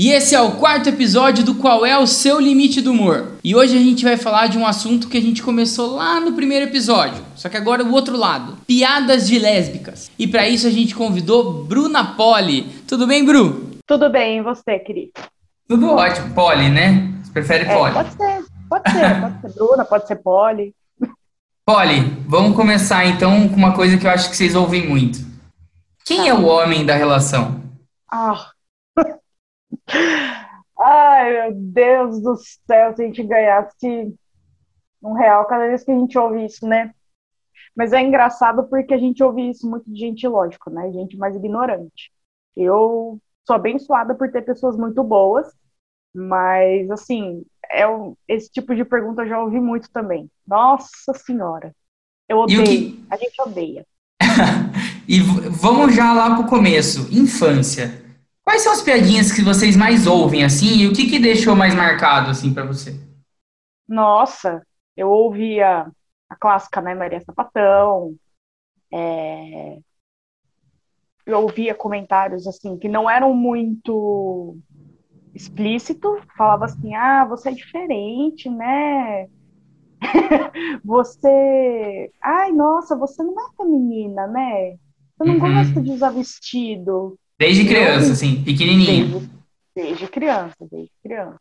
E esse é o quarto episódio do Qual é o seu limite do humor. E hoje a gente vai falar de um assunto que a gente começou lá no primeiro episódio, só que agora o outro lado, piadas de lésbicas. E para isso a gente convidou Bruna Poli. Tudo bem, Bru? Tudo bem, e você, querido? Tudo ótimo, Poli, né? Você prefere é, Poli? Pode ser, pode ser, pode ser Bruna, pode ser Poli. Poli, vamos começar então com uma coisa que eu acho que vocês ouvem muito. Quem tá. é o homem da relação? Ah, Ai, meu Deus do céu, se a gente ganhasse um real cada vez que a gente ouve isso, né? Mas é engraçado porque a gente ouve isso muito de gente, lógico, né? Gente mais ignorante. Eu sou abençoada por ter pessoas muito boas, mas, assim, é um, esse tipo de pergunta eu já ouvi muito também. Nossa Senhora. Eu odeio. Que... A gente odeia. e vamos já lá pro começo. Infância. Quais são as piadinhas que vocês mais ouvem, assim, e o que que deixou mais marcado, assim, para você? Nossa, eu ouvia a clássica, né, Maria Sapatão, é... eu ouvia comentários, assim, que não eram muito explícito, falava assim, ah, você é diferente, né, você, ai, nossa, você não é feminina, né, você não uhum. gosta de usar vestido, Desde criança, assim, pequenininha. Desde, desde, criança, desde criança.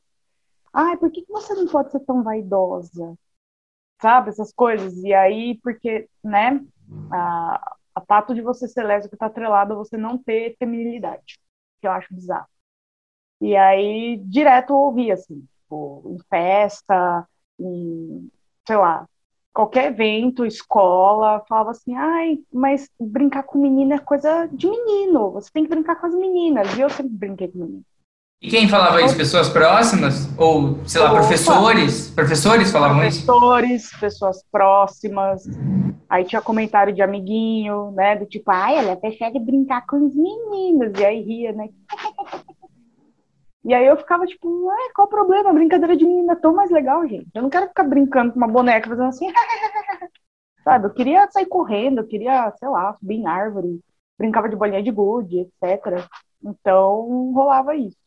Ai, por que você não pode ser tão vaidosa? Sabe, essas coisas. E aí, porque, né, a, a fato de você ser lésbica tá atrelado a você não ter feminilidade, que eu acho bizarro. E aí, direto eu ouvi, assim, tipo, em festa, em, sei lá, qualquer evento, escola, falava assim, ai, mas brincar com menina é coisa de menino, você tem que brincar com as meninas, e eu sempre brinquei com menino. E quem falava isso? Pessoas próximas? Ou, sei lá, Opa. professores? Professores falavam professores, isso? Professores, pessoas próximas. Aí tinha comentário de amiguinho, né? Do tipo, ai, ela prefere brincar com os meninos. E aí ria, né? E aí eu ficava tipo, qual o problema? A brincadeira de menina é tão mais legal, gente. Eu não quero ficar brincando com uma boneca fazendo assim. Sabe? Eu queria sair correndo, eu queria, sei lá, subir em árvore, brincava de bolinha de gude, etc. Então rolava isso.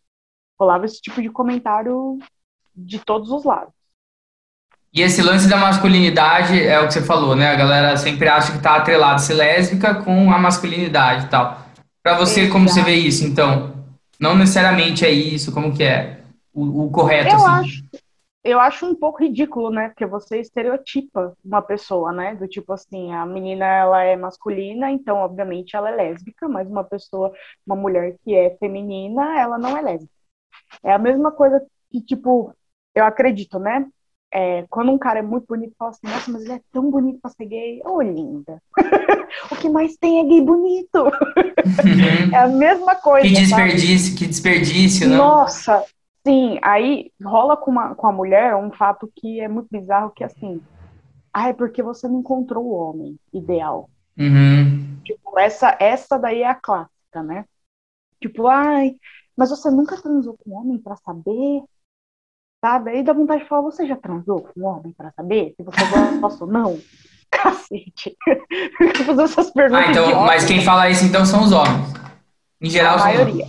Rolava esse tipo de comentário de todos os lados. E esse lance da masculinidade é o que você falou, né? A galera sempre acha que tá atrelado ser lésbica com a masculinidade e tal. Pra você, Exato. como você vê isso, então? Não necessariamente é isso, como que é o, o correto? Eu assim? acho, eu acho um pouco ridículo, né? Porque você estereotipa uma pessoa, né? Do tipo assim, a menina ela é masculina, então obviamente ela é lésbica, mas uma pessoa, uma mulher que é feminina, ela não é lésbica. É a mesma coisa que tipo, eu acredito, né? É, quando um cara é muito bonito, fala assim, nossa, mas ele é tão bonito pra ser gay. Ô, oh, linda. o que mais tem é gay bonito. Uhum. é a mesma coisa. Que desperdício, sabe? que desperdício, não? Nossa, sim. Aí rola com, uma, com a mulher um fato que é muito bizarro, que é assim, ah, é porque você não encontrou o homem ideal. Uhum. Tipo, essa, essa daí é a clássica, né? Tipo, ai, mas você nunca transou com um homem para saber sabe? Aí dá vontade de falar, você já transou com um homem para saber se você gosta ou não? Cacete. fazer essas perguntas. Ah, então, mas quem fala isso então são os homens. Em geral, a maioria.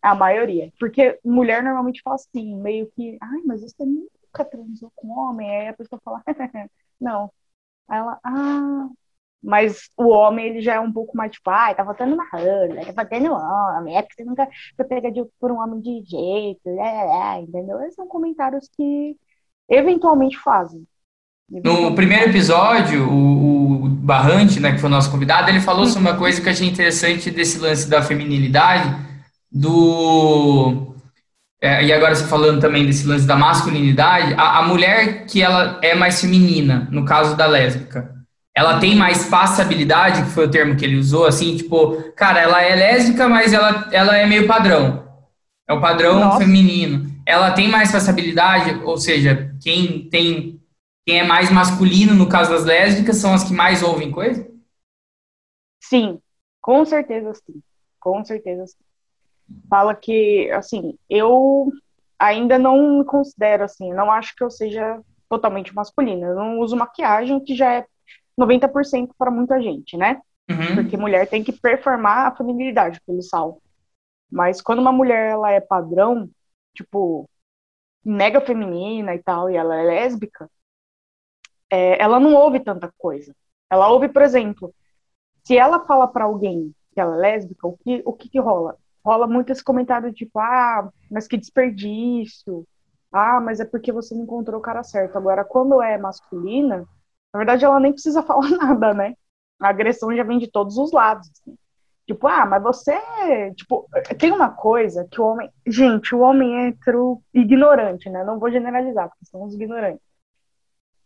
A maioria. Porque mulher normalmente fala assim, meio que, ai, mas você nunca transou com homem? Aí a pessoa fala, não. Aí ela, ah, mas o homem, ele já é um pouco mais tipo, ai, tá votando na rola, tá votando homem, é porque você nunca foi pega por um homem de jeito, é, é, entendeu? Esses são comentários que eventualmente fazem. No primeiro episódio, o, o Barrante, né, que foi o nosso convidado, ele falou sobre uma coisa que eu achei interessante desse lance da feminilidade, do... É, e agora você falando também desse lance da masculinidade, a, a mulher que ela é mais feminina, no caso da lésbica, ela tem mais passabilidade, que foi o termo que ele usou, assim, tipo, cara, ela é lésbica, mas ela, ela é meio padrão. É o padrão Nossa. feminino. Ela tem mais passabilidade, ou seja, quem tem quem é mais masculino no caso das lésbicas são as que mais ouvem coisa? Sim, com certeza sim. Com certeza sim. Fala que, assim, eu ainda não me considero assim, não acho que eu seja totalmente masculina. Eu não uso maquiagem, que já é 90% para muita gente, né? Uhum. Porque mulher tem que performar a feminilidade, pelo sal. Mas quando uma mulher ela é padrão, tipo, mega feminina e tal, e ela é lésbica, é, ela não ouve tanta coisa. Ela ouve, por exemplo, se ela fala para alguém que ela é lésbica, o que, o que, que rola? Rola muito esse comentário tipo, ah, mas que desperdício. Ah, mas é porque você não encontrou o cara certo. Agora, quando é masculina, na verdade ela nem precisa falar nada, né? A agressão já vem de todos os lados. Assim. Tipo, ah, mas você. Tipo, tem uma coisa que o homem. Gente, o homem hétero ignorante, né? Não vou generalizar, porque são os ignorantes.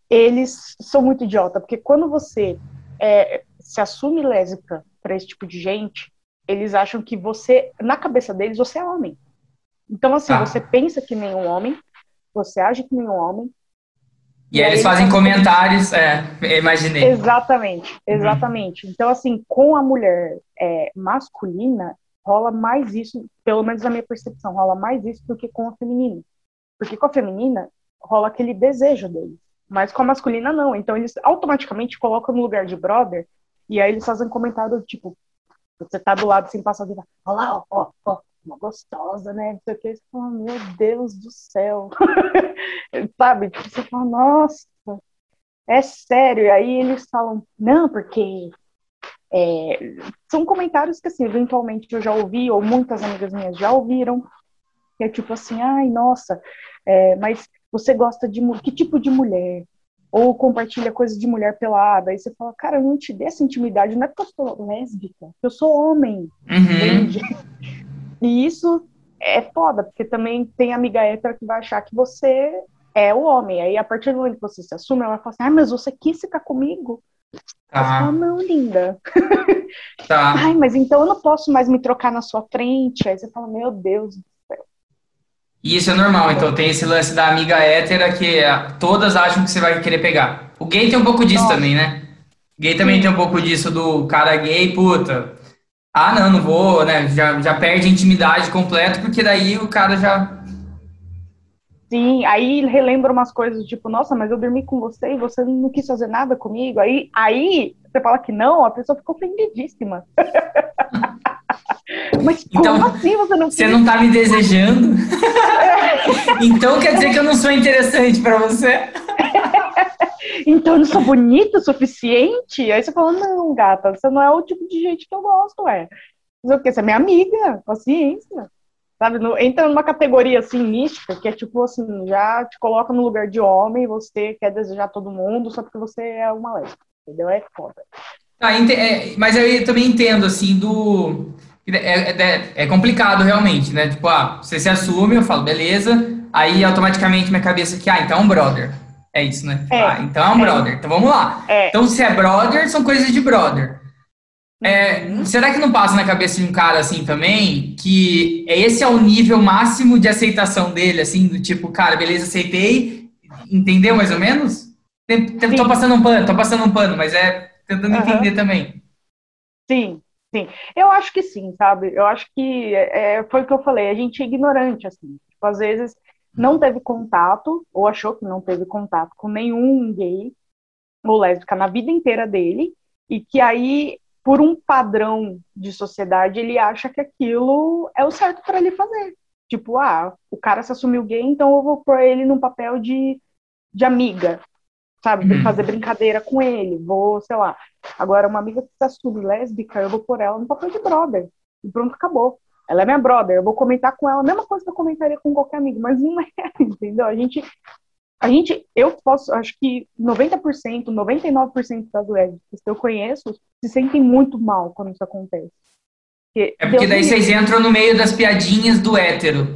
Eles são muito idiota, porque quando você é, se assume lésbica para esse tipo de gente, eles acham que você, na cabeça deles, você é homem. Então, assim, ah. você pensa que nem um homem, você age que nem um homem, e, e aí eles fazem comentários, é, imaginei. Exatamente, exatamente. Uhum. Então, assim, com a mulher é, masculina, rola mais isso, pelo menos na minha percepção, rola mais isso do que com a feminina. Porque com a feminina, rola aquele desejo deles. Mas com a masculina, não. Então, eles automaticamente colocam no lugar de brother, e aí eles fazem comentário tipo, você tá do lado sem passar de olha lá, ó, ó, ó, uma gostosa, né? Não sei o que. Você fala, meu Deus do céu. Sabe? Você fala, nossa, é sério. E aí eles falam, não, porque. É... são comentários que, assim, eventualmente eu já ouvi, ou muitas amigas minhas já ouviram, que é tipo assim, ai, nossa, é, mas você gosta de que tipo de mulher? Ou compartilha coisas de mulher pelada. Aí você fala, cara, eu não te dei essa intimidade, não é porque eu sou lésbica, eu sou homem, uhum. entende? E isso é foda, porque também tem amiga hétero que vai achar que você é o homem. Aí, a partir do momento que você se assume, ela fala assim, ah, mas você quis ficar comigo? Tá. Fala, não, linda. Tá. Ai, mas então eu não posso mais me trocar na sua frente. Aí você fala, meu Deus do céu. E isso é normal, então tem esse lance da amiga hétera que todas acham que você vai querer pegar. O gay tem um pouco disso Nossa. também, né? O gay também Sim. tem um pouco disso do cara gay, puta, ah, não, não vou, né? Já, já perde a intimidade completa, porque daí o cara já. Sim, aí relembra umas coisas, tipo, nossa, mas eu dormi com você e você não quis fazer nada comigo. Aí, aí você fala que não, a pessoa ficou ofendidíssima. Mas então, assim você não Você não tá me desejando? então quer dizer que eu não sou interessante para você? então eu não sou bonita o suficiente? Aí você fala, não, gata, você não é o tipo de gente que eu gosto, é. Mas o quê? Você é minha amiga, paciência. Sabe, no, entra numa categoria assim mística, que é tipo assim, já te coloca no lugar de homem, você quer desejar todo mundo só porque você é uma lésbica, entendeu? É foda. Ah, é, mas eu também entendo, assim, do é, é, é, é, complicado realmente, né? Tipo, ah, você se assume, eu falo, beleza, aí automaticamente minha cabeça aqui, ah, então é um brother. É isso, né? É, ah, então é um é. brother. Então vamos lá. É. Então, se é brother, são coisas de brother. É, uhum. Será que não passa na cabeça de um cara assim também que esse é o nível máximo de aceitação dele, assim, do tipo, cara, beleza, aceitei, entendeu mais ou menos? Tô passando um pano, tô passando um pano, mas é tentando uhum. entender também. Sim, Sim, eu acho que sim, sabe? Eu acho que é, foi o que eu falei, a gente é ignorante, assim. Tipo, às vezes não teve contato, ou achou que não teve contato com nenhum gay ou lésbica na vida inteira dele, e que aí, por um padrão de sociedade, ele acha que aquilo é o certo para ele fazer. Tipo, ah, o cara se assumiu gay, então eu vou pôr ele num papel de, de amiga sabe? Uhum. Fazer brincadeira com ele, vou, sei lá. Agora, uma amiga que se assume lésbica, eu vou pôr ela no papel de brother. E pronto, acabou. Ela é minha brother, eu vou comentar com ela a mesma coisa que eu comentaria com qualquer amigo, mas não é, entendeu? A gente, a gente, eu posso, acho que 90%, 99% das lésbicas que eu conheço se sentem muito mal quando isso acontece. Porque é porque Deus daí vocês entram no meio das piadinhas do hétero,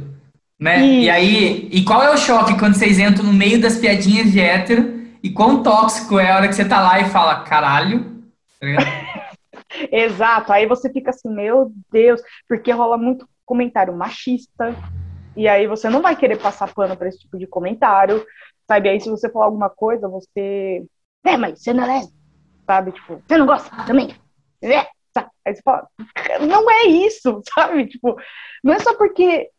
né? E... e aí, e qual é o choque quando vocês entram no meio das piadinhas de hétero e quão tóxico é a hora que você tá lá e fala, caralho. Tá Exato, aí você fica assim, meu Deus, porque rola muito comentário machista, e aí você não vai querer passar pano para esse tipo de comentário, sabe? Aí se você falar alguma coisa, você. É, mas você não é sabe? Tipo, você não gosta também? É, Aí você fala, não é isso, sabe? Tipo, não é só porque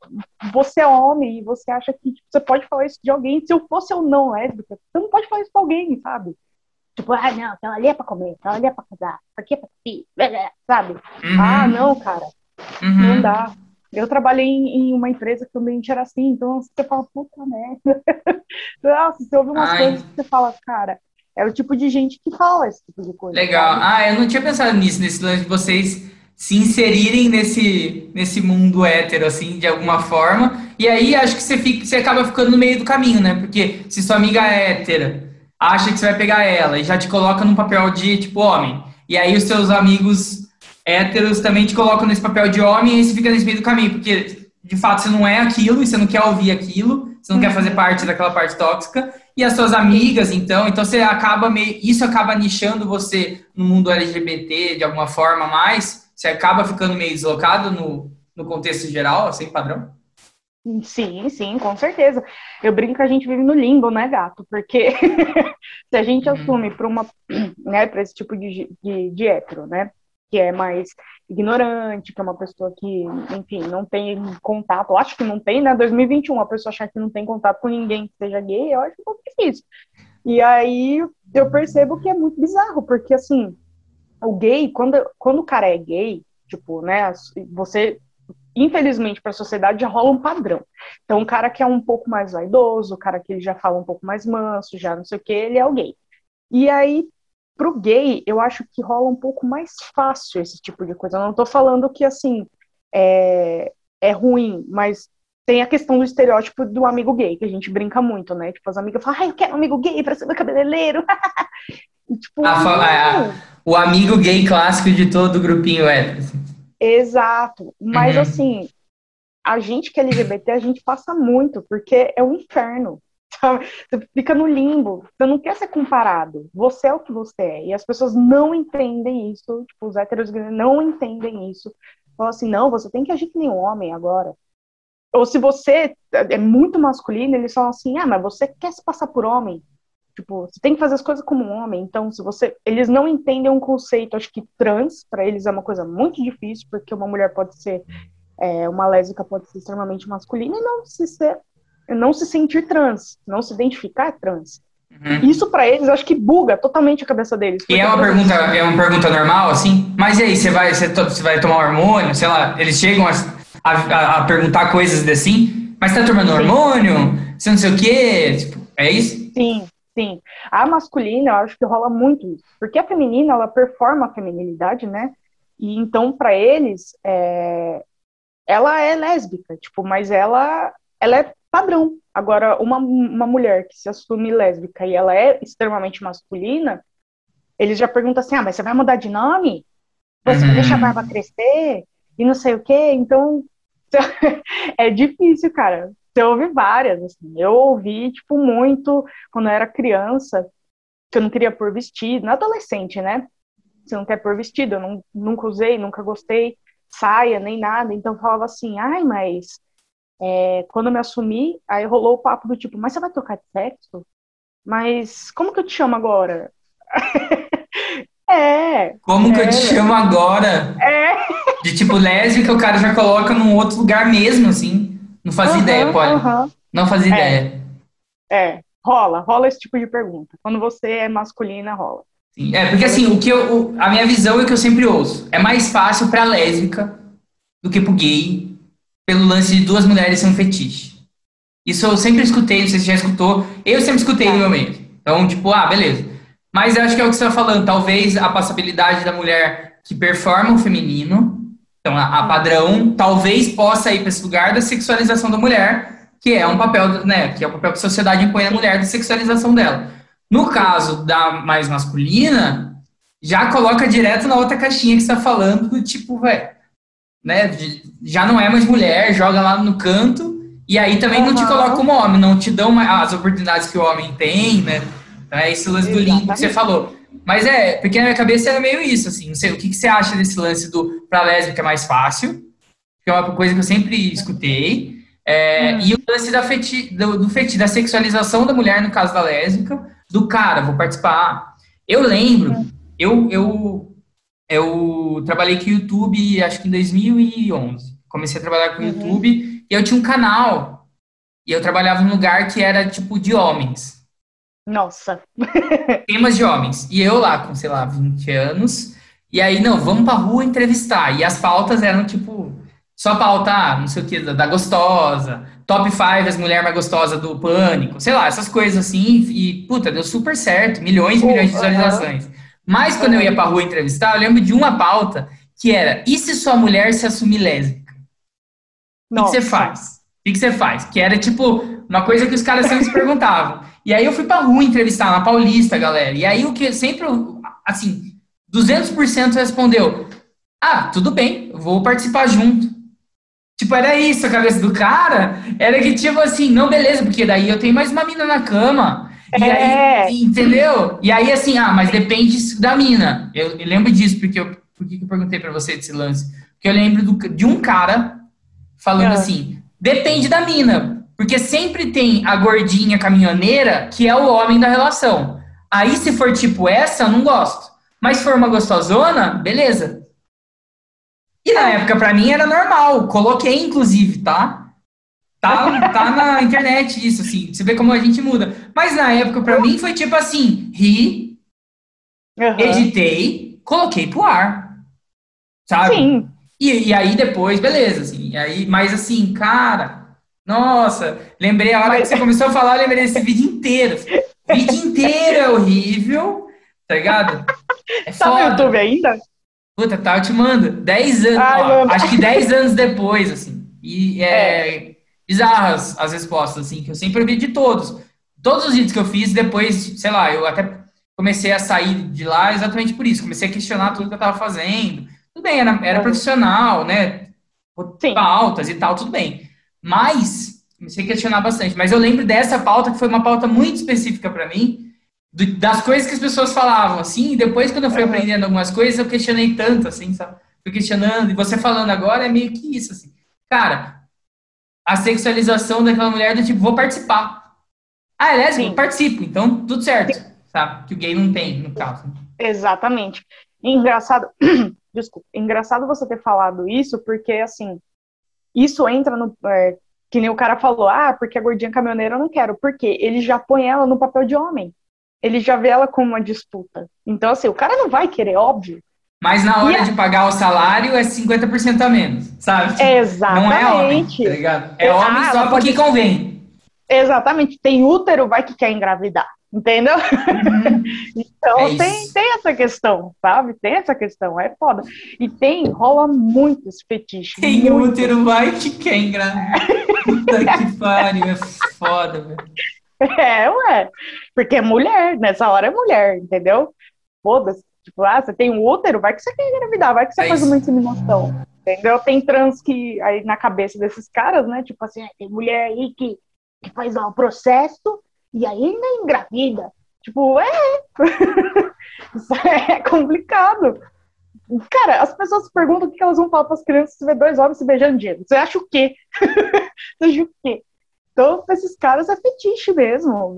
você é homem e você acha que tipo, você pode falar isso de alguém. Se eu fosse ou não lésbica, você não pode falar isso pra alguém, sabe? Tipo, ah, não, então ali é pra comer, então ali é pra casar, aqui é pra filho, sabe? Uhum. Ah, não, cara, uhum. não dá. Eu trabalhei em, em, uma empresa que o ambiente era assim, então você fala, puta merda. Nossa, você ouve umas Ai. coisas que você fala, cara, é o tipo de gente que fala esse tipo de coisa. Legal. Sabe? Ah, eu não tinha pensado nisso, nesse lance de vocês se inserirem nesse, nesse mundo hétero, assim, de alguma forma. E aí acho que você, fica, você acaba ficando no meio do caminho, né? Porque se sua amiga é hétera, acha que você vai pegar ela e já te coloca num papel de, tipo, homem. E aí os seus amigos héteros também te colocam nesse papel de homem e você fica nesse meio do caminho, porque de fato você não é aquilo e você não quer ouvir aquilo, você não uhum. quer fazer parte daquela parte tóxica. E as suas amigas, então, então você acaba meio, isso acaba nichando você no mundo LGBT de alguma forma mais, você acaba ficando meio deslocado no, no contexto geral, assim, padrão? Sim, sim, com certeza. Eu brinco que a gente vive no limbo, né, gato? Porque se a gente uhum. assume para uma, né, para esse tipo de, de, de hétero, né, que é mais ignorante, que é uma pessoa que, enfim, não tem contato, eu acho que não tem, né? 2021, a pessoa achar que não tem contato com ninguém que seja gay, eu acho um pouco difícil. E aí eu percebo que é muito bizarro, porque assim, o gay, quando, quando o cara é gay, tipo, né, você, infelizmente, para a sociedade já rola um padrão. Então, o cara que é um pouco mais vaidoso, o cara que ele já fala um pouco mais manso, já não sei o que, ele é o gay. E aí, pro gay, eu acho que rola um pouco mais fácil esse tipo de coisa. Eu não tô falando que, assim, é, é ruim, mas tem a questão do estereótipo do amigo gay, que a gente brinca muito, né? Tipo, as amigas falam, ai, eu quero um amigo gay pra ser meu cabeleireiro. e, tipo, a, a, o amigo gay clássico de todo o grupinho é. Exato. Mas, uhum. assim, a gente que é LGBT, a gente passa muito, porque é um inferno. Você fica no limbo, você não quer ser comparado. Você é o que você é. E as pessoas não entendem isso, tipo, os héteros não entendem isso. Falam assim, não, você tem que agir que nem um homem agora. Ou se você é muito masculino, eles falam assim, ah, mas você quer se passar por homem. Tipo, você tem que fazer as coisas como um homem. Então, se você. Eles não entendem um conceito, acho que trans, para eles é uma coisa muito difícil, porque uma mulher pode ser. É, uma lésbica pode ser extremamente masculina e não se ser não se sentir trans, não se identificar trans. Uhum. Isso para eles, acho que buga totalmente a cabeça deles. E é uma pergunta, é uma pergunta normal, assim. Mas e aí, você vai, você, você vai tomar hormônio? Sei lá, eles chegam a, a, a perguntar coisas assim. Mas tá tomando sim. hormônio? Você não sei o quê? Tipo, é isso? Sim, sim. A masculina, eu acho que rola muito isso, porque a feminina ela performa a feminilidade, né? E então para eles, é... ela é lésbica, tipo, mas ela ela é padrão. Agora, uma, uma mulher que se assume lésbica e ela é extremamente masculina, eles já perguntam assim: ah, mas você vai mudar de nome? Você vai deixar a barba crescer? E não sei o quê? Então, é difícil, cara. Você ouve várias, assim. Eu ouvi, tipo, muito quando eu era criança, que eu não queria pôr vestido, na adolescente, né? Você não quer pôr vestido, eu não, nunca usei, nunca gostei, saia, nem nada. Então falava assim, ai, mas é, quando eu me assumi, aí rolou o papo do tipo, mas você vai trocar de sexo? Mas como que eu te chamo agora? é. Como é, que eu te é. chamo agora? É. De tipo lésbica, o cara já coloca num outro lugar mesmo, assim. Não fazia uhum, ideia, pode. Uhum. Não fazia é. ideia. É, rola, rola esse tipo de pergunta. Quando você é masculina, rola. Sim, é, porque assim, o que eu, o, a minha visão é que eu sempre ouço. É mais fácil pra lésbica do que pro gay pelo lance de duas mulheres ser um fetiche. Isso eu sempre escutei, não sei se já escutou, eu sempre escutei no meu meio. Então, tipo, ah, beleza. Mas eu acho que é o que você está falando, talvez a passabilidade da mulher que performa o feminino, então a, a padrão, talvez possa ir para esse lugar da sexualização da mulher, que é um papel, né, que é o papel que a sociedade impõe à mulher da sexualização dela. No caso da mais masculina, já coloca direto na outra caixinha que você está falando, do tipo, velho, né? Já não é mais mulher, joga lá no canto, e aí também uhum. não te coloca como homem, não te dão as oportunidades que o homem tem, né? Então é esse lance do link que você falou. Mas é, porque na minha cabeça era meio isso, assim, não sei, o que, que você acha desse lance do pra lésbica é mais fácil, que é uma coisa que eu sempre escutei, é, hum. e o lance da feti, do, do feti, da sexualização da mulher, no caso da lésbica, do cara, vou participar. Eu lembro, hum. eu, eu eu trabalhei com o YouTube, acho que em 2011. Comecei a trabalhar com o uhum. YouTube e eu tinha um canal. E eu trabalhava num lugar que era tipo de homens. Nossa. Temas de homens. E eu lá com, sei lá, 20 anos. E aí, não, vamos pra rua entrevistar. E as pautas eram tipo só pauta, ah, não sei o que, da, da gostosa, top 5 as mulheres mais gostosas do pânico, sei lá, essas coisas assim, e, puta, deu super certo, milhões e milhões de visualizações. Mas quando eu ia pra rua entrevistar, eu lembro de uma pauta que era, e se sua mulher se assumir lésbica? O que, que você faz? O que, você faz? Que era, tipo, uma coisa que os caras sempre se perguntavam. E aí eu fui pra rua entrevistar na Paulista, galera. E aí o que sempre, assim, 200% respondeu: Ah, tudo bem, vou participar junto. Tipo, era isso a cabeça do cara. Era que, tipo assim, não, beleza, porque daí eu tenho mais uma mina na cama. E é. aí, entendeu? E aí, assim, ah, mas depende da mina. Eu, eu lembro disso, porque eu, por que eu perguntei para você desse lance? Porque eu lembro do, de um cara falando é. assim: depende da mina. Porque sempre tem a gordinha caminhoneira que é o homem da relação. Aí, se for tipo essa, eu não gosto. Mas se for uma gostosona, beleza. E na época, para mim, era normal. Coloquei, inclusive, tá? Tá, tá na internet isso, assim. Você vê como a gente muda. Mas na época, para mim, foi tipo assim: ri, uhum. editei, coloquei pro ar. Sabe? Sim. E, e aí depois, beleza, assim. aí, mas assim, cara, nossa, lembrei a hora mas... que você começou a falar, lembrei desse vídeo inteiro. O vídeo inteiro é horrível, tá ligado? É tá no YouTube ainda? Puta, tá, eu te mando. 10 anos, Ai, ó, acho que 10 anos depois, assim. E é, é. Bizarras as respostas, assim, que eu sempre ouvi de todos. Todos os vídeos que eu fiz, depois, sei lá, eu até comecei a sair de lá exatamente por isso. Comecei a questionar tudo que eu tava fazendo. Tudo bem, era, era profissional, né? Sim. Pautas e tal, tudo bem. Mas, comecei a questionar bastante. Mas eu lembro dessa pauta, que foi uma pauta muito específica para mim, das coisas que as pessoas falavam, assim, e depois quando eu fui aprendendo algumas coisas, eu questionei tanto, assim, sabe? Fui questionando, e você falando agora é meio que isso, assim. Cara, a sexualização daquela mulher do tipo, vou participar. Ah, é lésbico? Participo, então tudo certo, Sim. sabe? Que o gay não tem, no caso. Exatamente. engraçado, desculpa, engraçado você ter falado isso, porque, assim, isso entra no... É, que nem o cara falou, ah, porque a gordinha caminhoneira eu não quero. Porque ele já põe ela no papel de homem ele já vê ela como uma disputa. Então, assim, o cara não vai querer, óbvio. Mas na hora de pagar o salário é 50% a menos, sabe? Exatamente. Não é homem, tá ligado? É homem ah, só porque pode... convém. Exatamente. Tem útero, vai que quer engravidar. Entendeu? Uhum. então é tem, tem essa questão, sabe? Tem essa questão, é foda. E tem, rola muitos fetiches. Tem muito. útero, vai que quer engravidar. Puta que pariu, é foda, velho. É, ué. Porque é mulher, nessa hora é mulher, entendeu? Foda-se. Tipo, ah, você tem um útero, vai que você quer engravidar, vai que você é faz isso. uma inseminação. Entendeu? Tem trans que, aí na cabeça desses caras, né? Tipo assim, tem mulher aí que, que faz o processo e ainda engravida. Tipo, é. Isso é complicado. Cara, as pessoas perguntam o que elas vão falar para as crianças se vê dois homens se beijando dia. Você acha o quê? Você acha o quê? Então, esses caras é fetiche mesmo.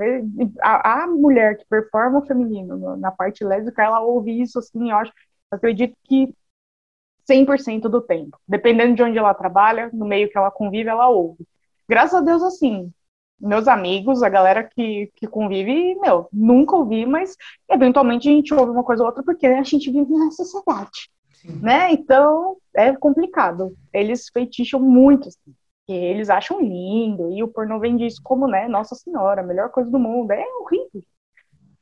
A, a mulher que performa o feminino na parte lésbica, ela ouve isso assim, eu acho, acredito que 100% do tempo. Dependendo de onde ela trabalha, no meio que ela convive, ela ouve. Graças a Deus, assim, meus amigos, a galera que, que convive, meu, nunca ouvi, mas eventualmente a gente ouve uma coisa ou outra porque a gente vive na sociedade, Sim. né? Então, é complicado. Eles feticham muito, assim que eles acham lindo, e o pornô vende isso como, né, Nossa Senhora, a melhor coisa do mundo. É horrível.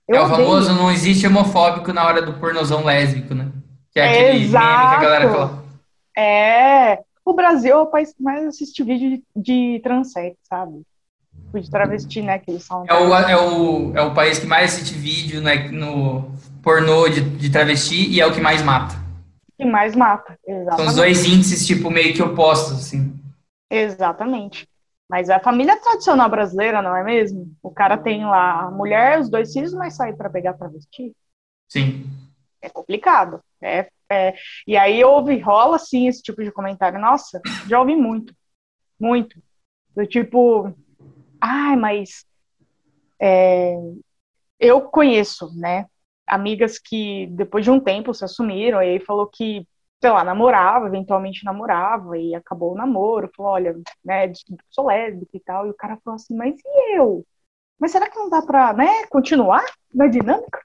Eu é o famoso não existe homofóbico na hora do pornozão lésbico, né? Que é aquele Exato. meme que a galera fala. É, o Brasil é o país que mais assiste vídeo de, de sabe? De travesti, né? Que eles são. É o, é, o, é o país que mais assiste vídeo né, no pornô de, de travesti e é o que mais mata. Que mais mata, exatamente. São os dois índices, tipo, meio que opostos, assim. Exatamente. Mas é a família tradicional brasileira, não é mesmo? O cara tem lá a mulher, os dois filhos, mas sai para pegar para vestir. Sim. É complicado. É, é, e aí ouve, rola sim esse tipo de comentário. Nossa, já ouvi muito. Muito. Do tipo, ai, mas é, eu conheço, né? Amigas que depois de um tempo se assumiram e aí falou que sei lá, namorava, eventualmente namorava, e acabou o namoro, falou, olha, né, sou lésbica e tal, e o cara falou assim, mas e eu? Mas será que não dá pra, né, continuar na dinâmica?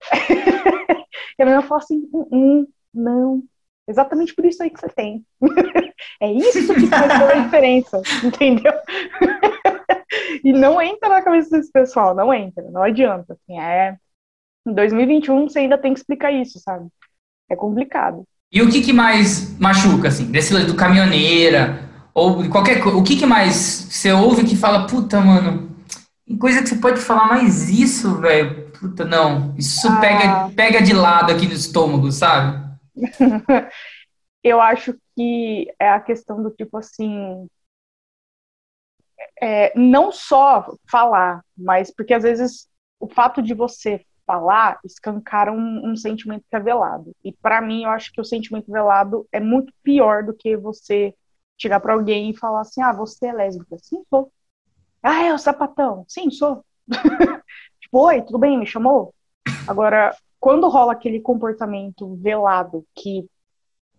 e a menina falou assim, hum, hum, não, exatamente por isso aí que você tem. É isso que faz toda a diferença, entendeu? e não entra na cabeça desse pessoal, não entra, não adianta. Assim, é... Em 2021 você ainda tem que explicar isso, sabe? É complicado. E o que, que mais machuca, assim, desse lado do caminhoneira, ou qualquer coisa, o que, que mais você ouve que fala, puta, mano, coisa que você pode falar mais isso, velho, puta, não, isso ah. pega, pega de lado aqui no estômago, sabe? Eu acho que é a questão do tipo assim, é, não só falar, mas porque às vezes o fato de você falar escancara um, um sentimento que é velado. E para mim, eu acho que o sentimento velado é muito pior do que você chegar para alguém e falar assim: ah, você é lésbica? Sim, sou. Ah, é o sapatão? Sim, sou. tipo, oi, tudo bem? Me chamou? Agora, quando rola aquele comportamento velado que,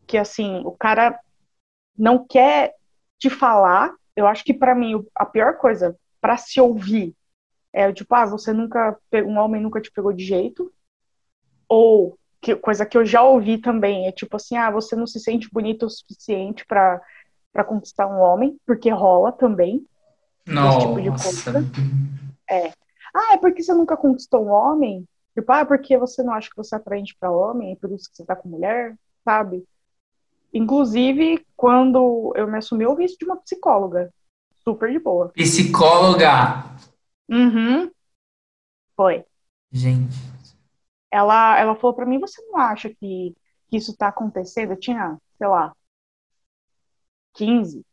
que assim, o cara não quer te falar, eu acho que para mim a pior coisa para se ouvir é tipo, ah, você nunca, um homem nunca te pegou de jeito, ou que, coisa que eu já ouvi também é tipo assim, ah, você não se sente bonito o suficiente para conquistar um homem, porque rola também. Nossa. Esse tipo de coisa. É. Ah, é porque você nunca conquistou um homem? Tipo, ah, porque você não acha que você é atraente para homem, é por isso que você tá com mulher, sabe? Inclusive, quando eu me assumi, eu vi isso de uma psicóloga. Super de boa. Psicóloga. Uhum. Foi. Gente. Ela, ela falou para mim, você não acha que, que isso tá acontecendo? Eu tinha, sei lá, 15,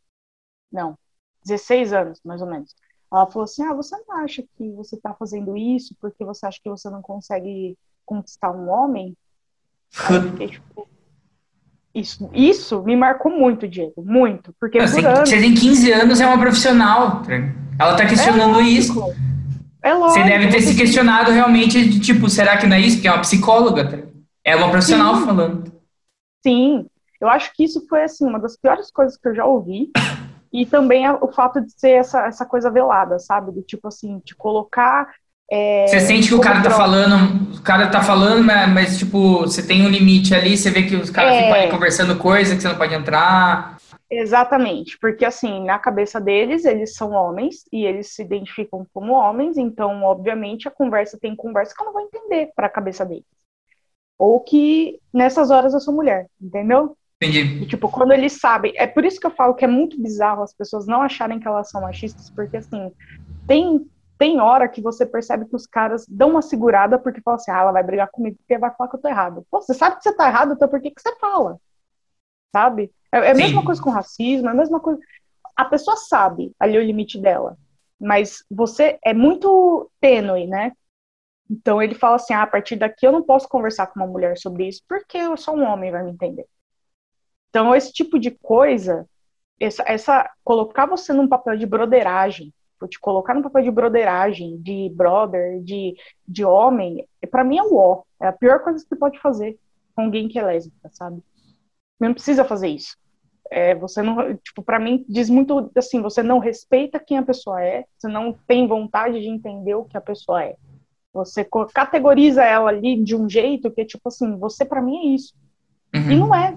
não, 16 anos, mais ou menos. Ela falou assim: Ah, você não acha que você está fazendo isso porque você acha que você não consegue conquistar um homem? Aí eu fiquei, tipo, isso, isso me marcou muito, Diego, muito. Porque você, por anos, você tem 15 anos, é uma profissional. Ela está questionando é isso. É lógico, você deve ter se questionado realmente de tipo, será que não é isso? Porque é uma psicóloga. É uma profissional Sim. falando. Sim, eu acho que isso foi assim uma das piores coisas que eu já ouvi. E também o fato de ser essa, essa coisa velada, sabe? Do tipo assim, te colocar. É, você sente que o cara tá falando, o cara tá falando, mas, mas, tipo, você tem um limite ali, você vê que os caras é, ficam conversando coisa que você não pode entrar. Exatamente, porque assim, na cabeça deles, eles são homens e eles se identificam como homens, então, obviamente, a conversa tem conversa que eu não vou entender para a cabeça deles. Ou que nessas horas eu sou mulher, entendeu? Entendi. E, tipo, quando eles sabem. É por isso que eu falo que é muito bizarro as pessoas não acharem que elas são machistas, porque assim, tem, tem hora que você percebe que os caras dão uma segurada porque falam assim, ah, ela vai brigar comigo porque vai falar que eu tô errado. Pô, você sabe que você tá errado, então por que, que você fala? Sabe? É, é a mesma coisa com racismo, é a mesma coisa. A pessoa sabe ali o limite dela, mas você é muito tênue, né? Então ele fala assim: ah, a partir daqui eu não posso conversar com uma mulher sobre isso porque eu sou um homem, vai me entender. Então, esse tipo de coisa, essa, essa colocar você num papel de broderagem, te colocar no papel de broderagem, de brother, de, de homem, para mim é o ó. É a pior coisa que você pode fazer com alguém que é lésbica, sabe? Não precisa fazer isso. É, você não, tipo, para mim diz muito assim, você não respeita quem a pessoa é, você não tem vontade de entender o que a pessoa é. Você categoriza ela ali de um jeito que tipo assim, você para mim é isso. Uhum. E não é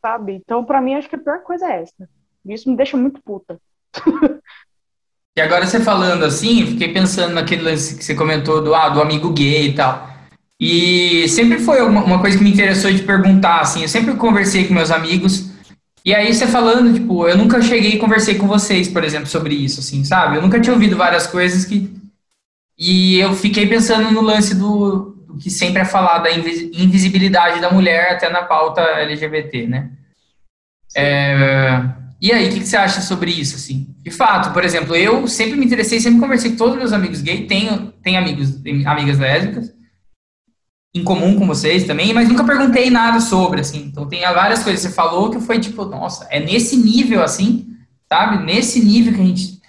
sabe? Então, para mim, acho que a pior coisa é essa. Isso me deixa muito puta. e agora você falando assim, fiquei pensando naquele lance que você comentou do, ah, do amigo gay e tal. E sempre foi uma, uma coisa que me interessou de perguntar, assim, eu sempre conversei com meus amigos, e aí você falando, tipo, eu nunca cheguei e conversei com vocês, por exemplo, sobre isso, assim, sabe? Eu nunca tinha ouvido várias coisas que... E eu fiquei pensando no lance do, do que sempre é falado da invisibilidade da mulher até na pauta LGBT, né? É, e aí, o que, que, você acha sobre isso, assim? De fato, por exemplo, eu sempre me interessei, sempre conversei com todos os meus amigos gays, tenho, tenho amigos, amigas lésbicas, em comum com vocês também, mas nunca perguntei nada sobre, assim. Então, tem várias coisas que você falou que foi tipo, nossa, é nesse nível, assim, sabe? Nesse nível que a gente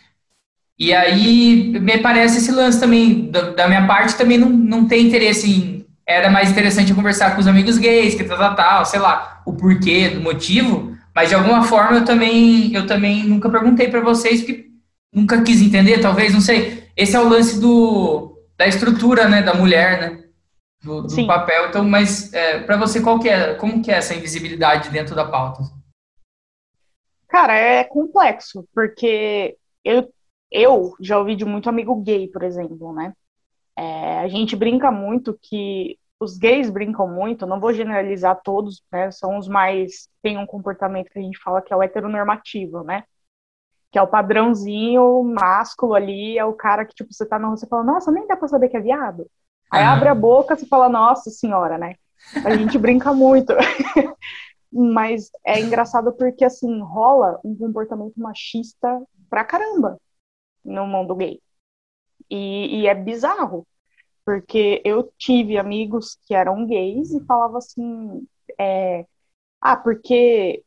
e aí, me parece esse lance também, da, da, minha parte, também não, não tem interesse em. Era mais interessante conversar com os amigos gays, que tal, tal, tal, sei lá, o porquê, do motivo, mas de alguma forma eu também, eu também nunca perguntei para vocês, porque nunca quis entender, talvez, não sei. Esse é o lance do, da estrutura, né, da mulher, né, do, do papel. Então, mas é, para você, qual que é, como que é essa invisibilidade dentro da pauta? Cara, é complexo, porque eu, eu já ouvi de muito amigo gay, por exemplo, né? É, a gente brinca muito que os gays brincam muito, não vou generalizar todos, né? São os mais têm um comportamento que a gente fala que é o heteronormativo, né? Que é o padrãozinho másculo ali, é o cara que, tipo, você tá na rua, você fala, nossa, nem dá pra saber que é viado. Aí abre a boca, você fala, nossa senhora, né? A gente brinca muito. Mas é engraçado porque, assim, rola um comportamento machista pra caramba no mundo gay. E, e é bizarro, porque eu tive amigos que eram gays e falavam assim, é, ah, porque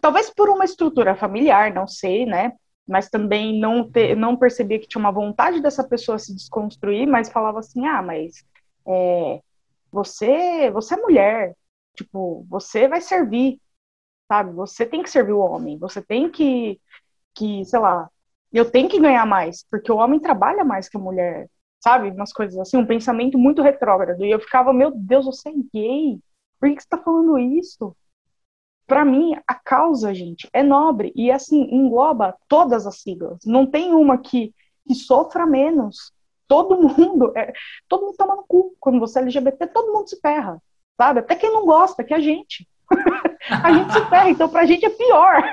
talvez por uma estrutura familiar, não sei, né? Mas também não ter, não percebia que tinha uma vontade dessa pessoa se desconstruir, mas falava assim, ah, mas é, você, você é mulher, tipo, você vai servir, sabe? Você tem que servir o homem, você tem que, que, sei lá, eu tenho que ganhar mais, porque o homem trabalha mais que a mulher, sabe? Umas coisas assim, um pensamento muito retrógrado. E eu ficava, meu Deus, você é gay? Por que, que você tá falando isso? Para mim, a causa, gente, é nobre e assim engloba todas as siglas. Não tem uma que, que sofra menos. Todo mundo, é, todo mundo toma no cu. Quando você é LGBT, todo mundo se ferra, sabe? Até quem não gosta, que é a gente. a gente se ferra, então pra gente é pior.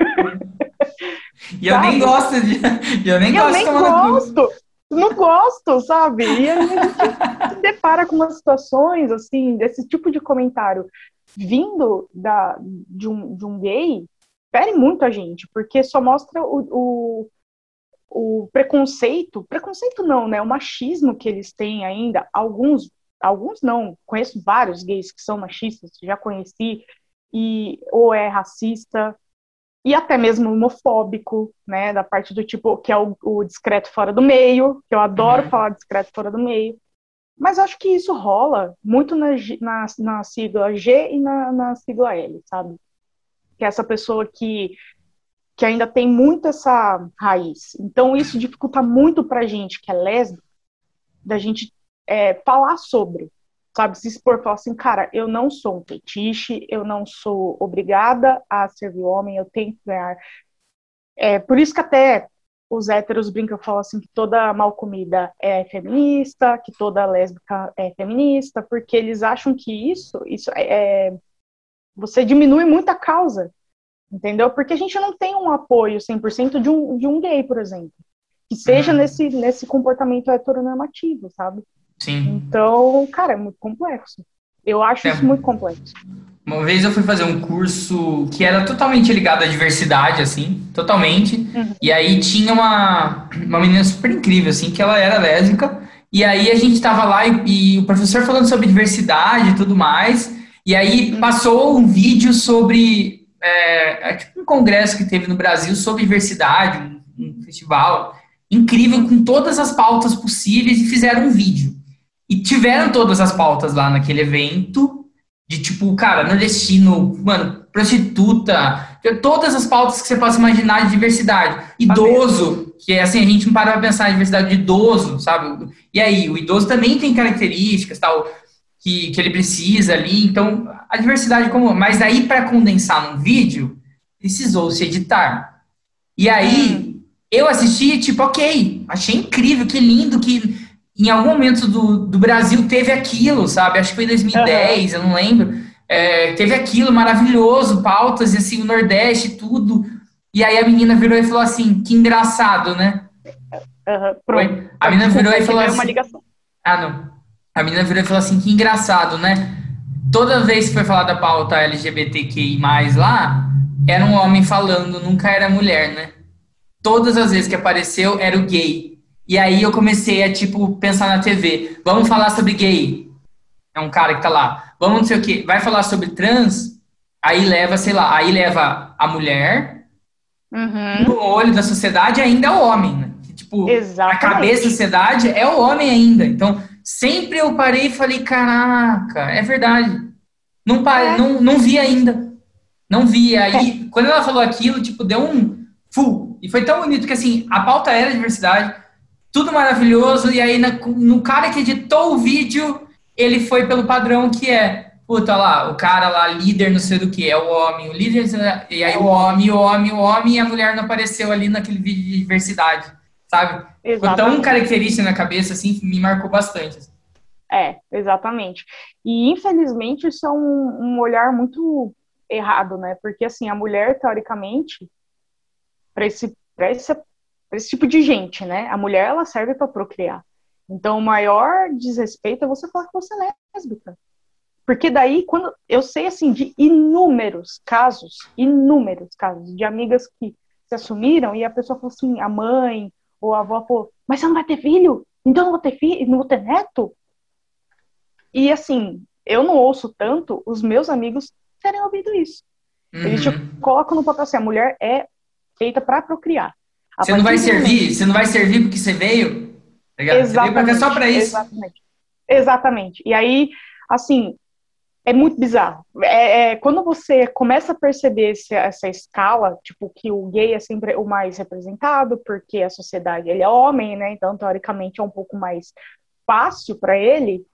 E eu nem gosto de. Eu nem eu gosto nem de tomar gosto. Não gosto, sabe? E a gente se depara com umas situações, assim, desse tipo de comentário vindo da, de, um, de um gay, fere muito a gente, porque só mostra o, o, o preconceito, preconceito não, né? O machismo que eles têm ainda, alguns, alguns não, conheço vários gays que são machistas, já conheci, e ou é racista, e até mesmo homofóbico, né, da parte do tipo, que é o, o discreto fora do meio, que eu adoro uhum. falar discreto fora do meio, mas acho que isso rola muito na, na, na sigla G e na, na, sigla L, sabe? Que é essa pessoa que, que ainda tem muito essa raiz. Então, isso dificulta muito pra gente, que é lésbica, da gente é, falar sobre sabe, se expor, falar assim, cara, eu não sou um fetiche, eu não sou obrigada a servir homem, eu tenho que ganhar. É, por isso que até os héteros brincam, falam assim, que toda mal comida é feminista, que toda lésbica é feminista, porque eles acham que isso, isso é, é você diminui muito a causa, entendeu? Porque a gente não tem um apoio 100% de um, de um gay, por exemplo, que seja uhum. nesse, nesse comportamento heteronormativo, sabe? Sim. Então, cara, é muito complexo. Eu acho é. isso muito complexo. Uma vez eu fui fazer um curso que era totalmente ligado à diversidade, assim, totalmente. Uhum. E aí tinha uma, uma menina super incrível, assim, que ela era lésbica. E aí a gente tava lá e, e o professor falando sobre diversidade e tudo mais. E aí uhum. passou um vídeo sobre é, é, tipo um congresso que teve no Brasil sobre diversidade, um, um festival incrível com todas as pautas possíveis e fizeram um vídeo. E tiveram todas as pautas lá naquele evento, de tipo, cara, nordestino, mano, prostituta, todas as pautas que você possa imaginar de diversidade. Idoso, que é assim, a gente não para pra pensar em diversidade de idoso, sabe? E aí, o idoso também tem características, tal, que, que ele precisa ali, então, a diversidade como... Mas aí, para condensar num vídeo, precisou se editar. E aí, hum. eu assisti, tipo, ok, achei incrível, que lindo, que em algum momento do, do Brasil teve aquilo, sabe? Acho que foi em 2010, uhum. eu não lembro. É, teve aquilo maravilhoso, pautas, e assim, o Nordeste, tudo. E aí a menina virou e falou assim: que engraçado, né? Uhum, a menina virou e falou assim. Ah, não. A menina virou e falou assim: que engraçado, né? Toda vez que foi falar da pauta LGBTQI, lá, era um homem falando, nunca era mulher, né? Todas as vezes que apareceu, era o gay. E aí eu comecei a, tipo, pensar na TV. Vamos falar sobre gay. É um cara que tá lá. Vamos não sei o quê. Vai falar sobre trans. Aí leva, sei lá, aí leva a mulher. Uhum. No olho da sociedade ainda é o homem, né? Que, tipo, Exatamente. a cabeça da sociedade é o homem ainda. Então, sempre eu parei e falei, caraca, é verdade. Não, parei, é. não, não vi ainda. Não vi. Aí, é. quando ela falou aquilo, tipo, deu um full. E foi tão bonito que, assim, a pauta era diversidade tudo maravilhoso, e aí no cara que editou o vídeo, ele foi pelo padrão que é puta lá, o cara lá, líder não sei do que, é o homem, o líder, e aí o homem, o homem, o homem, e a mulher não apareceu ali naquele vídeo de diversidade, sabe? Ficou tão característica na cabeça, assim, me marcou bastante. Assim. É, exatamente. E infelizmente isso é um, um olhar muito errado, né? Porque assim, a mulher, teoricamente, para esse, esse, esse tipo de gente, né? A mulher ela serve para procriar. Então, o maior desrespeito é você falar que você é lésbica. Porque daí, quando eu sei assim de inúmeros casos, inúmeros casos de amigas que se assumiram e a pessoa falou assim, a mãe ou a avó falou, mas você não vai ter filho? Então não vou ter filho, não vou ter neto? E assim, eu não ouço tanto os meus amigos terem ouvido isso. Uhum. Eles te colocam no papel assim, a mulher é feita para procriar. Você não vai servir, você não vai servir porque você veio, tá Exatamente. Você só para isso. Exatamente. Exatamente. E aí, assim, é muito bizarro. É, é, quando você começa a perceber esse, essa escala, tipo, que o gay é sempre o mais representado, porque a sociedade, ele é homem, né? Então, teoricamente, é um pouco mais fácil para ele,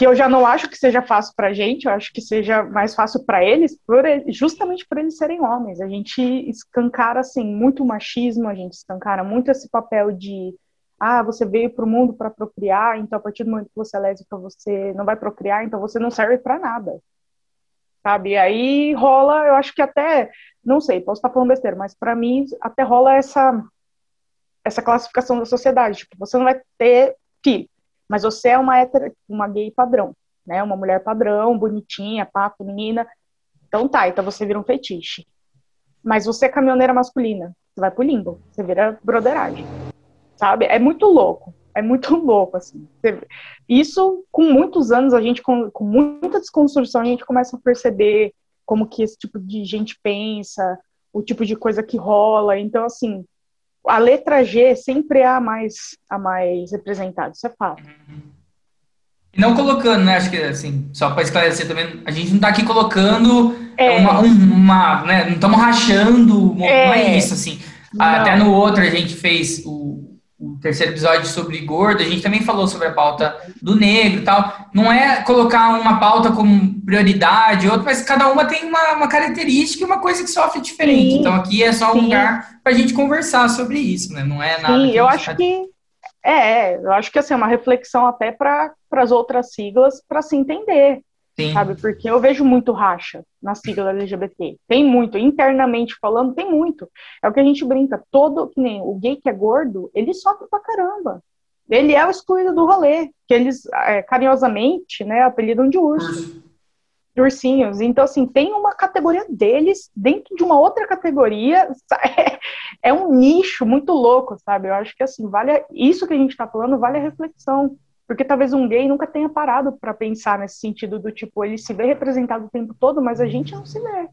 que eu já não acho que seja fácil para a gente, eu acho que seja mais fácil para eles, por, justamente por eles serem homens. A gente escancara assim muito machismo, a gente escancara muito esse papel de ah, você veio para o mundo para procriar, então a partir do momento que você é lésbica você não vai procriar, então você não serve para nada. Sabe? Aí rola, eu acho que até, não sei, posso estar falando besteira, mas para mim até rola essa essa classificação da sociedade, tipo, você não vai ter filho. Mas você é uma hétero, uma gay padrão, né? Uma mulher padrão, bonitinha, papo, menina. Então tá, então você vira um fetiche. Mas você é caminhoneira masculina, você vai pro limbo, você vira broderagem. Sabe? É muito louco. É muito louco, assim. Isso, com muitos anos, a gente, com, com muita desconstrução, a gente começa a perceber como que esse tipo de gente pensa, o tipo de coisa que rola. Então, assim, a letra G sempre é a mais, a mais representada, isso é fato. E não colocando, né? Acho que assim, só para esclarecer também, a gente não está aqui colocando é. uma, uma, né? Não estamos rachando, é. não é isso, assim. Não. Até no outro a gente fez o, o terceiro episódio sobre gordo, a gente também falou sobre a pauta do negro e tal. Não é colocar uma pauta como prioridade, outra, mas cada uma tem uma, uma característica e uma coisa que sofre diferente. Sim, então aqui é só um sim. lugar para a gente conversar sobre isso, né? Não é nada. Sim, eu acho tá... que é, eu acho que assim, é uma reflexão até para as outras siglas para se entender. Sim. sabe? Porque eu vejo muito racha na sigla LGBT. Tem muito, internamente falando, tem muito. É o que a gente brinca, todo, que nem o gay que é gordo, ele sofre pra caramba. Ele é o excluído do rolê, que eles é, carinhosamente, né, apelidam de urso. De ursinhos. Então, assim, tem uma categoria deles dentro de uma outra categoria. É, é um nicho muito louco, sabe? Eu acho que, assim, vale. Isso que a gente tá falando vale a reflexão porque talvez um gay nunca tenha parado para pensar nesse sentido do tipo, ele se vê representado o tempo todo, mas a gente não se vê.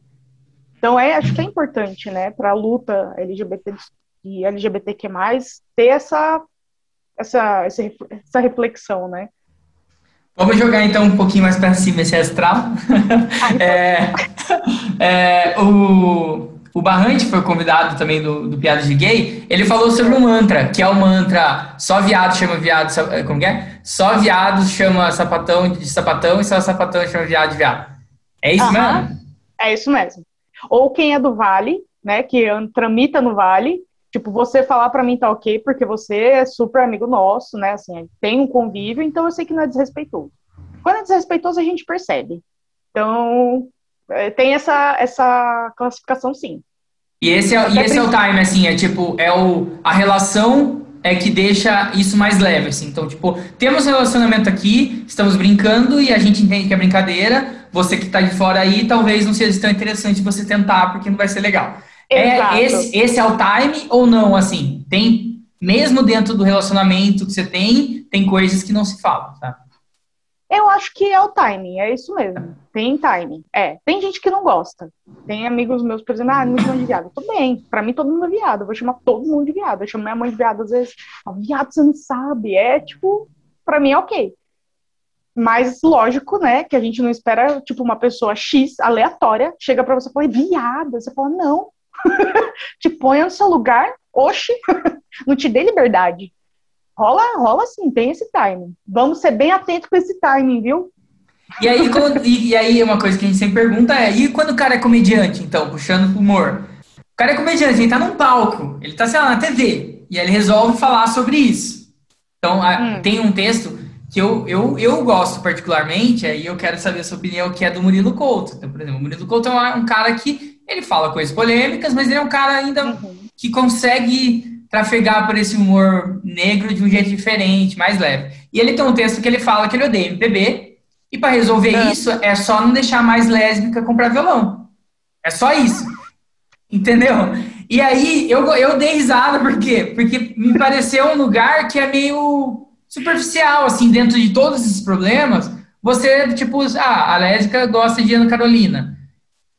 Então, é, acho que é importante, né, para a luta LGBT e LGBTQ+, ter essa, essa, essa reflexão, né? Vamos jogar então um pouquinho mais para cima esse astral. é, é, o, o Barrante foi convidado também do, do Piadas de Gay. Ele falou sobre um mantra, que é o mantra só viado chama viado, eh, como é? Só viado chama sapatão de sapatão e só sapatão chama viado de viado. É isso mesmo? É isso mesmo. Ou quem é do Vale, né, que tramita no Vale, tipo, você falar para mim tá ok, porque você é super amigo nosso, né, assim, tem um convívio, então eu sei que não é desrespeitoso. Quando é desrespeitoso, a gente percebe. Então, eh, tem essa, essa classificação sim. E esse é, e esse é o time, assim, é tipo, é o, a relação é que deixa isso mais leve, assim. Então, tipo, temos relacionamento aqui, estamos brincando e a gente entende que é brincadeira. Você que está de fora aí, talvez não seja tão interessante você tentar, porque não vai ser legal. É esse, esse é o time ou não, assim? Tem, mesmo dentro do relacionamento que você tem, tem coisas que não se falam, tá? Eu acho que é o timing, é isso mesmo. Tem timing. É, tem gente que não gosta. Tem amigos meus, por exemplo, ah, não me chamam de viado. Tudo bem, pra mim todo mundo é viado. Eu vou chamar todo mundo de viado. Eu chamo minha mãe de viado às vezes. Oh, viado, você não sabe. É tipo, pra mim é ok. Mas lógico, né, que a gente não espera, tipo, uma pessoa X aleatória chega pra você e fala, viada. Você fala, não. te ponha no seu lugar, oxe, não te dê liberdade. Rola, rola sim, tem esse timing. Vamos ser bem atentos com esse timing, viu? E aí, quando, e, e, aí, uma coisa que a gente sempre pergunta é: e quando o cara é comediante, então, puxando pro humor? O cara é comediante, ele tá num palco, ele tá, sei lá, na TV, e ele resolve falar sobre isso. Então, hum. tem um texto que eu, eu, eu gosto particularmente, aí eu quero saber a sua opinião, que é do Murilo Couto. Então, por exemplo, o Murilo Couto é um cara que ele fala coisas polêmicas, mas ele é um cara ainda uhum. que consegue trafegar por esse humor negro de um jeito diferente, mais leve. E ele tem um texto que ele fala que ele odeia MPB, e para resolver é. isso é só não deixar mais lésbica comprar violão. É só isso. Entendeu? E aí eu, eu dei risada, por quê? Porque me pareceu um lugar que é meio superficial, assim, dentro de todos esses problemas. Você, tipo, ah, a lésbica gosta de Ana Carolina.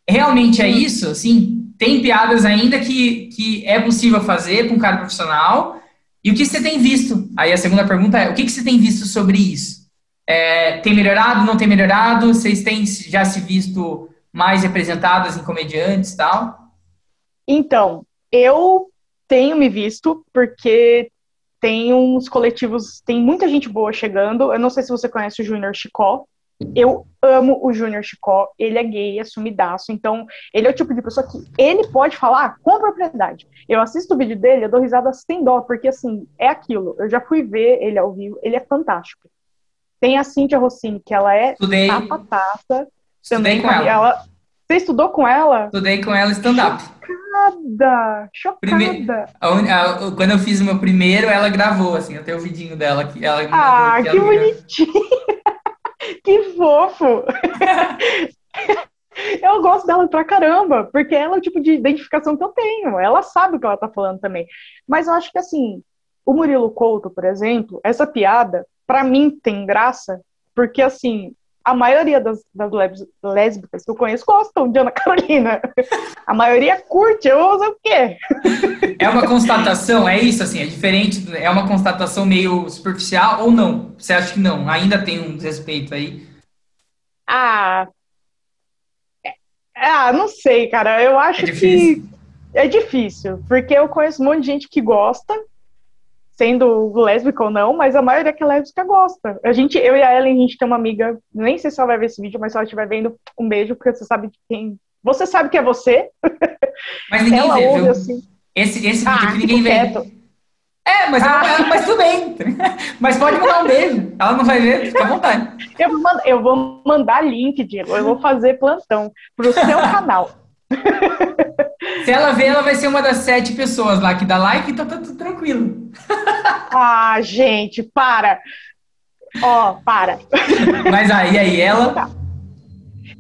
Realmente é isso, assim? Tem piadas ainda que, que é possível fazer com um cara profissional. E o que você tem visto? Aí a segunda pergunta é: o que, que você tem visto sobre isso? É, tem melhorado, não tem melhorado? Vocês têm já se visto mais representadas em comediantes e tal? Então, eu tenho me visto, porque tem uns coletivos, tem muita gente boa chegando. Eu não sei se você conhece o Júnior Chicó. Eu amo o Júnior Chicó, ele é gay, assumidaço, então ele é o tipo de pessoa que ele pode falar com propriedade. Eu assisto o vídeo dele, eu dou risada sem dó, porque assim, é aquilo. Eu já fui ver ele ao vivo, ele é fantástico. Tem a Cíntia Rossini, que ela é Estudei. tapatata. Estudei com ela. ela. Você estudou com ela? Estudei com ela stand-up. Chocada! Chocada! Prime... A, a, quando eu fiz o meu primeiro, ela gravou, assim, eu tenho o vidinho dela. Que ela ah, que, que bonitinho! Que fofo! eu gosto dela pra caramba, porque ela é o tipo de identificação que eu tenho. Ela sabe o que ela tá falando também. Mas eu acho que, assim, o Murilo Couto, por exemplo, essa piada, para mim tem graça, porque, assim, a maioria das, das lésbicas que eu conheço gostam de Ana Carolina. A maioria curte, eu uso o quê? É uma constatação, é isso, assim, é diferente, é uma constatação meio superficial ou não? Você acha que não? Ainda tem um desrespeito aí? Ah, é, ah, não sei, cara. Eu acho é que é difícil, porque eu conheço um monte de gente que gosta, sendo lésbica ou não, mas a maioria que é lésbica gosta. A gente, eu e a Ellen, a gente tem uma amiga, nem sei se ela vai ver esse vídeo, mas se ela estiver vendo, um beijo, porque você sabe quem. Você sabe que é você. Mas ninguém ela vê, ouve, viu? Assim. Esse, esse vídeo ah, que ninguém vê. É, mas, ah. eu, mas tudo bem. Mas pode mandar um beijo. Ela não vai ver, fica à vontade. Eu vou, mandar, eu vou mandar link, Diego. Eu vou fazer plantão pro seu canal. Se ela ver, ela vai ser uma das sete pessoas lá que dá like, então tá tudo tranquilo. Ah, gente, para. Ó, oh, para. Mas aí, aí, ela. Tá.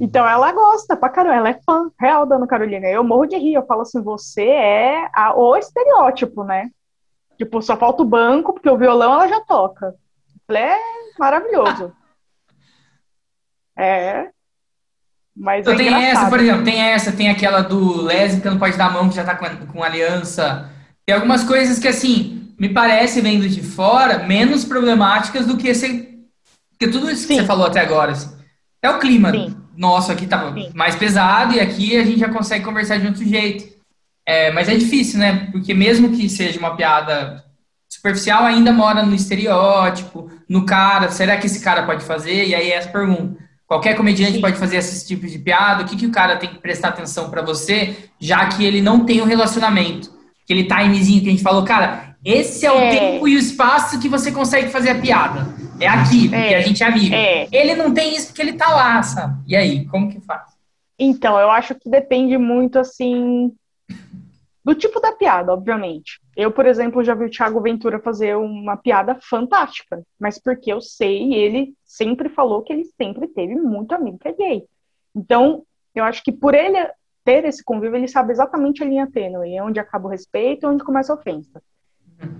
Então ela gosta pra caramba, ela é fã real da Ana Carolina. Eu morro de rir, eu falo assim, você é a, o estereótipo, né? Tipo, só falta o banco, porque o violão ela já toca. É maravilhoso. é. Mas então, é tem essa, por exemplo, tem essa, tem aquela do lésbica não pode dar a mão que já tá com, com aliança. Tem algumas coisas que, assim, me parece, vendo de fora, menos problemáticas do que esse. Porque tudo isso Sim. que você falou até agora, assim, é o clima Sim. nosso aqui tá Sim. mais pesado e aqui a gente já consegue conversar de outro jeito. É, mas é difícil, né? Porque mesmo que seja uma piada superficial, ainda mora no estereótipo, no cara. Será que esse cara pode fazer? E aí é essa pergunta. Qualquer comediante Sim. pode fazer esse tipo de piada. O que, que o cara tem que prestar atenção para você, já que ele não tem um relacionamento? Aquele timezinho que a gente falou, cara, esse é o é. tempo e o espaço que você consegue fazer a piada. É aqui, porque é. a gente é amigo. É. Ele não tem isso porque ele tá lá, sabe? E aí, como que faz? Então, eu acho que depende muito, assim, do tipo da piada, obviamente. Eu, por exemplo, já vi o Thiago Ventura fazer uma piada fantástica, mas porque eu sei, ele sempre falou que ele sempre teve muito amigo que é gay. Então, eu acho que por ele ter esse convívio, ele sabe exatamente a linha tênue, onde acaba o respeito e onde começa a ofensa.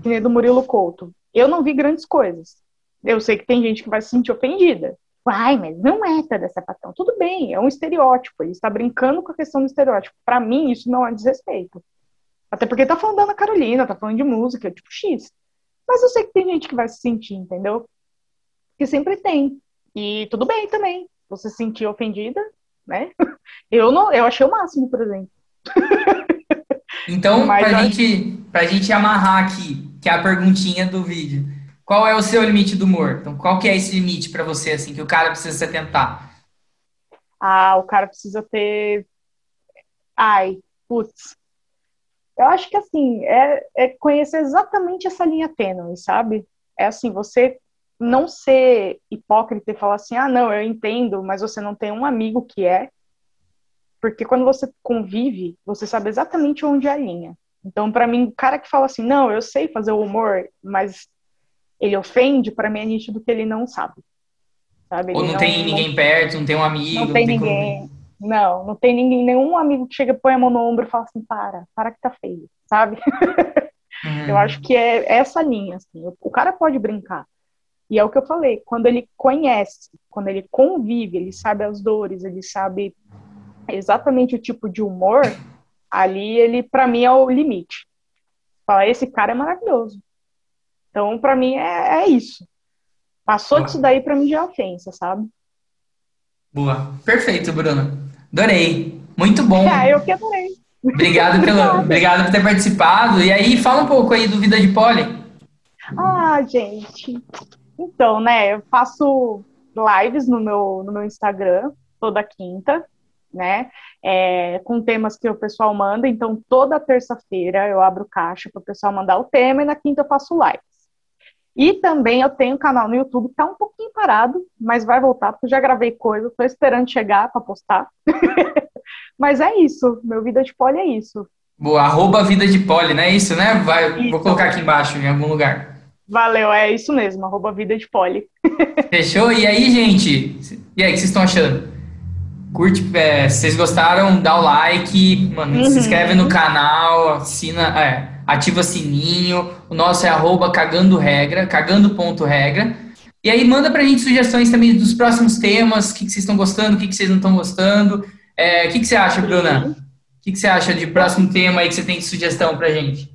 Que nem do Murilo Couto. Eu não vi grandes coisas. Eu sei que tem gente que vai se sentir ofendida. Ai, mas não é toda sapatão. Tudo bem, é um estereótipo. Ele está brincando com a questão do estereótipo. Para mim, isso não é desrespeito. Até porque tá falando da Ana Carolina, tá falando de música, tipo X. Mas eu sei que tem gente que vai se sentir, entendeu? Que sempre tem. E tudo bem também. Você se sentir ofendida, né? Eu não, eu achei o máximo, por exemplo. Então, Mas pra, gente, pra gente amarrar aqui, que é a perguntinha do vídeo. qual é o seu limite do humor? Então, qual que é esse limite para você, assim, que o cara precisa se atentar? Ah, o cara precisa ter. Ai, putz. Eu acho que, assim, é, é conhecer exatamente essa linha tênue, sabe? É assim, você não ser hipócrita e falar assim, ah, não, eu entendo, mas você não tem um amigo que é. Porque quando você convive, você sabe exatamente onde é a linha. Então, para mim, o cara que fala assim, não, eu sei fazer o humor, mas ele ofende, para mim é nítido que ele não sabe. sabe? Ou não, não, tem ninguém perto, não tem um amigo. Não tem, não tem ninguém. Como... Não, não tem ninguém, nenhum amigo que chega, põe a mão no ombro e fala assim, para, para que tá feio, sabe? Uhum. Eu acho que é essa linha, assim. O cara pode brincar. E é o que eu falei, quando ele conhece, quando ele convive, ele sabe as dores, ele sabe exatamente o tipo de humor, ali ele, para mim, é o limite. Fala, esse cara é maravilhoso. Então, para mim, é, é, isso. Passou disso daí, para mim, já é ofensa, sabe? Boa. Perfeito, Bruna. Adorei. Muito bom. É, eu que adorei. Obrigado, pelo, obrigado por ter participado. E aí, fala um pouco aí do Vida de Poli. Ah, gente. Então, né, eu faço lives no meu, no meu Instagram toda quinta, né? É, com temas que o pessoal manda. Então, toda terça-feira eu abro caixa para o pessoal mandar o tema e na quinta eu faço lives. E também eu tenho um canal no YouTube que tá um pouquinho parado, mas vai voltar, porque eu já gravei coisa, estou esperando chegar para postar. mas é isso, meu Vida de Poli é isso. Boa, arroba Vida de Poli, não é isso, né? Vai, vou colocar aqui embaixo, em algum lugar. Valeu, é isso mesmo, arroba Vida de Poli. Fechou? E aí, gente? E aí, o que vocês estão achando? Curte, é, se vocês gostaram, dá o like, mano, uhum. se inscreve no canal, assina, é, ativa sininho. O nosso é arroba cagando regra, cagando ponto regra. E aí manda pra gente sugestões também dos próximos temas, o que, que vocês estão gostando, o que, que vocês não estão gostando. É, o que, que você acha, Bruna? O que, que você acha de próximo tema aí que você tem de sugestão pra gente?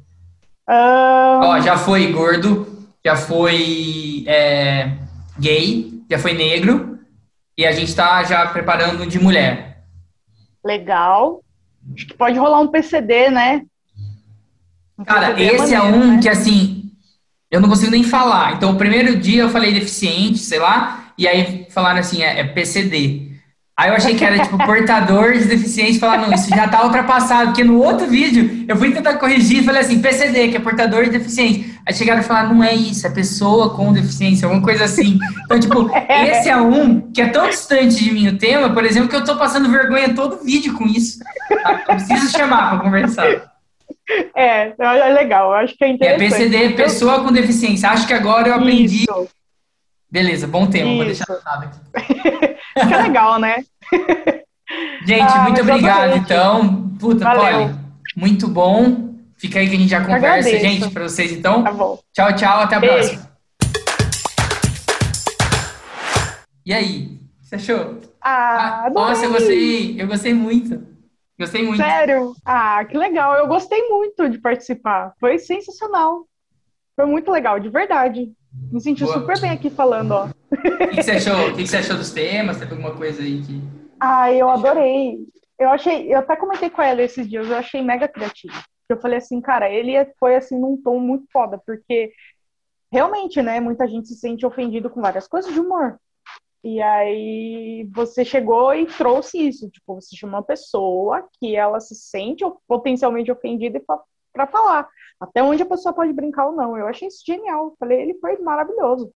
Um... Ó, já foi gordo, já foi é, gay, já foi negro, e a gente está já preparando de mulher. Legal. Acho que pode rolar um PCD, né? Um Cara, PCD é esse é, maneiro, é um né? que, assim, eu não consigo nem falar. Então, o primeiro dia eu falei deficiente, sei lá, e aí falaram assim, é, é PCD. Aí eu achei que era tipo portador de deficiência, falar, não, isso já tá ultrapassado, porque no outro vídeo eu fui tentar corrigir e falei assim, PCD, que é portador de deficiência. Aí chegaram a falar, não é isso, é pessoa com deficiência, alguma coisa assim. Então, tipo, esse é um que é tão distante de mim o tema, por exemplo, que eu tô passando vergonha todo vídeo com isso. Tá? Eu preciso chamar para conversar. É, é legal, eu acho que é, é interessante. É PCD, pessoa com deficiência. Acho que agora eu aprendi. Isso. Beleza, bom tema, isso. vou deixar anotado aqui. Fica legal, né? Gente, ah, muito obrigado, então. Puta, Polly, muito bom. Fica aí que a gente já conversa, Agradeço. gente, para vocês, então. Tá bom. Tchau, tchau, até a Beijo. próxima. E aí, você achou? Ah, ah Nossa, eu gostei, eu gostei muito. Gostei muito. Sério? Ah, que legal. Eu gostei muito de participar. Foi sensacional. Foi muito legal, de verdade. Me senti Boa. super bem aqui falando, ó. O que, que, você achou? O que, que, você achou dos temas? Teve alguma coisa aí que. Ah, eu adorei. Eu achei, eu até comentei com ela esses dias, eu achei mega criativo. Eu falei assim, cara, ele foi assim num tom muito foda, porque realmente, né, muita gente se sente ofendido com várias coisas de humor. E aí você chegou e trouxe isso, tipo, você chamou uma pessoa que ela se sente potencialmente ofendida para falar até onde a pessoa pode brincar ou não. Eu achei isso genial. Falei, ele foi maravilhoso.